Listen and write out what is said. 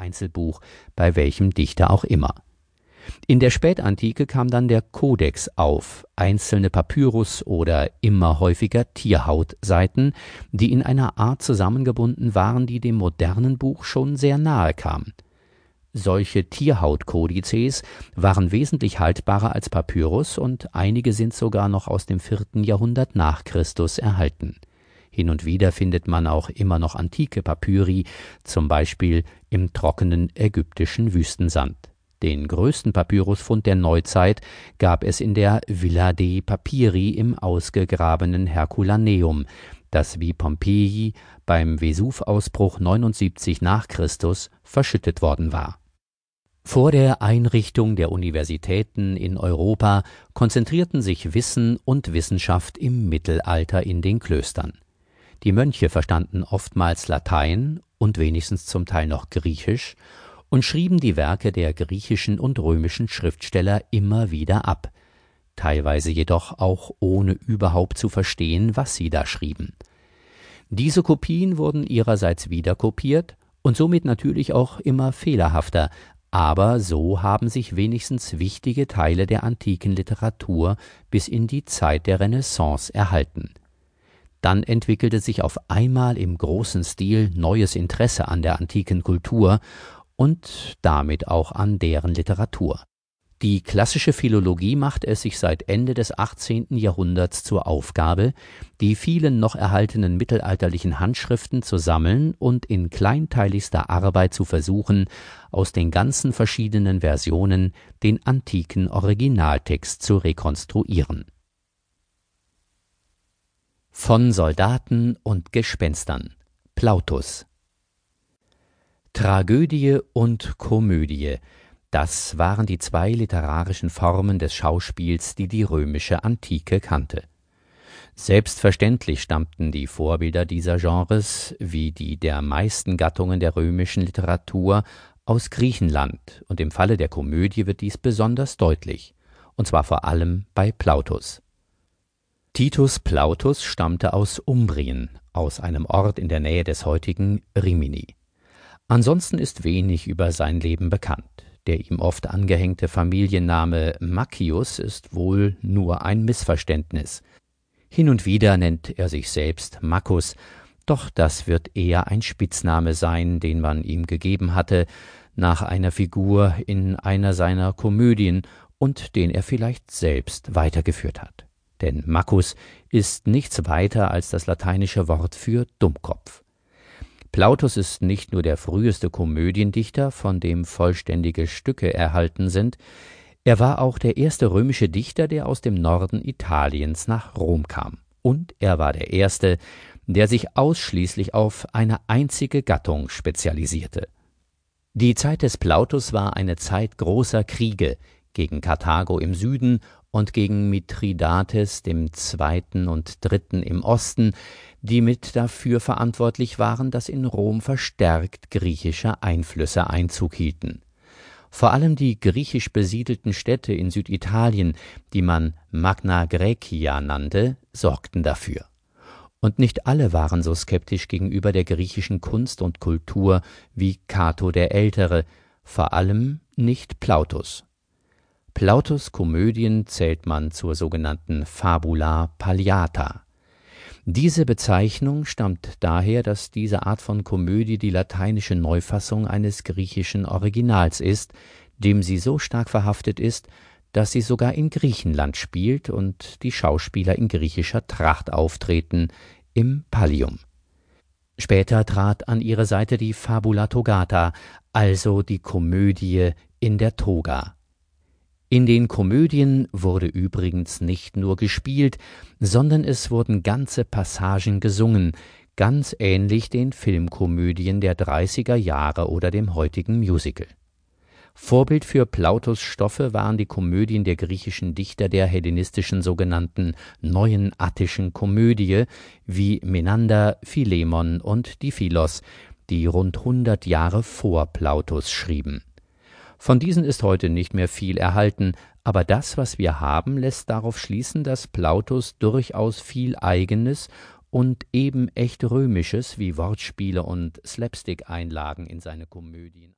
Einzelbuch bei welchem Dichter auch immer. In der Spätantike kam dann der Kodex auf, einzelne Papyrus oder immer häufiger Tierhautseiten, die in einer Art zusammengebunden waren, die dem modernen Buch schon sehr nahe kam. Solche Tierhautkodizes waren wesentlich haltbarer als Papyrus und einige sind sogar noch aus dem vierten Jahrhundert nach Christus erhalten. Hin und wieder findet man auch immer noch antike Papyri, zum Beispiel im trockenen ägyptischen Wüstensand. Den größten Papyrusfund der Neuzeit gab es in der Villa dei Papiri im ausgegrabenen Herculaneum, das wie Pompeji beim Vesuvausbruch 79 nach Christus verschüttet worden war. Vor der Einrichtung der Universitäten in Europa konzentrierten sich Wissen und Wissenschaft im Mittelalter in den Klöstern. Die Mönche verstanden oftmals Latein und wenigstens zum Teil noch Griechisch und schrieben die Werke der griechischen und römischen Schriftsteller immer wieder ab, teilweise jedoch auch ohne überhaupt zu verstehen, was sie da schrieben. Diese Kopien wurden ihrerseits wieder kopiert und somit natürlich auch immer fehlerhafter, aber so haben sich wenigstens wichtige Teile der antiken Literatur bis in die Zeit der Renaissance erhalten. Dann entwickelte sich auf einmal im großen Stil neues Interesse an der antiken Kultur und damit auch an deren Literatur. Die klassische Philologie macht es sich seit Ende des 18. Jahrhunderts zur Aufgabe, die vielen noch erhaltenen mittelalterlichen Handschriften zu sammeln und in kleinteiligster Arbeit zu versuchen, aus den ganzen verschiedenen Versionen den antiken Originaltext zu rekonstruieren. Von Soldaten und Gespenstern. Plautus. Tragödie und Komödie, das waren die zwei literarischen Formen des Schauspiels, die die römische Antike kannte. Selbstverständlich stammten die Vorbilder dieser Genres, wie die der meisten Gattungen der römischen Literatur, aus Griechenland, und im Falle der Komödie wird dies besonders deutlich, und zwar vor allem bei Plautus. Titus Plautus stammte aus Umbrien, aus einem Ort in der Nähe des heutigen Rimini. Ansonsten ist wenig über sein Leben bekannt. Der ihm oft angehängte Familienname Maccius ist wohl nur ein Missverständnis. Hin und wieder nennt er sich selbst Maccus, doch das wird eher ein Spitzname sein, den man ihm gegeben hatte, nach einer Figur in einer seiner Komödien und den er vielleicht selbst weitergeführt hat. Denn Maccus ist nichts weiter als das lateinische Wort für Dummkopf. Plautus ist nicht nur der früheste Komödiendichter, von dem vollständige Stücke erhalten sind, er war auch der erste römische Dichter, der aus dem Norden Italiens nach Rom kam. Und er war der erste, der sich ausschließlich auf eine einzige Gattung spezialisierte. Die Zeit des Plautus war eine Zeit großer Kriege gegen Karthago im Süden und gegen Mithridates dem Zweiten und Dritten im Osten, die mit dafür verantwortlich waren, dass in Rom verstärkt griechische Einflüsse Einzug hielten. Vor allem die griechisch besiedelten Städte in Süditalien, die man Magna Graecia nannte, sorgten dafür. Und nicht alle waren so skeptisch gegenüber der griechischen Kunst und Kultur wie Cato der Ältere, vor allem nicht Plautus. Plautus Komödien zählt man zur sogenannten Fabula Palliata. Diese Bezeichnung stammt daher, dass diese Art von Komödie die lateinische Neufassung eines griechischen Originals ist, dem sie so stark verhaftet ist, dass sie sogar in Griechenland spielt und die Schauspieler in griechischer Tracht auftreten, im Pallium. Später trat an ihre Seite die Fabula Togata, also die Komödie in der Toga. In den Komödien wurde übrigens nicht nur gespielt, sondern es wurden ganze Passagen gesungen, ganz ähnlich den Filmkomödien der 30er Jahre oder dem heutigen Musical. Vorbild für Plautus Stoffe waren die Komödien der griechischen Dichter der hellenistischen sogenannten Neuen Attischen Komödie wie Menander, Philemon und die Philos, die rund hundert Jahre vor Plautus schrieben von diesen ist heute nicht mehr viel erhalten, aber das, was wir haben, lässt darauf schließen, dass Plautus durchaus viel Eigenes und eben echt Römisches wie Wortspiele und Slapstick-Einlagen in seine Komödien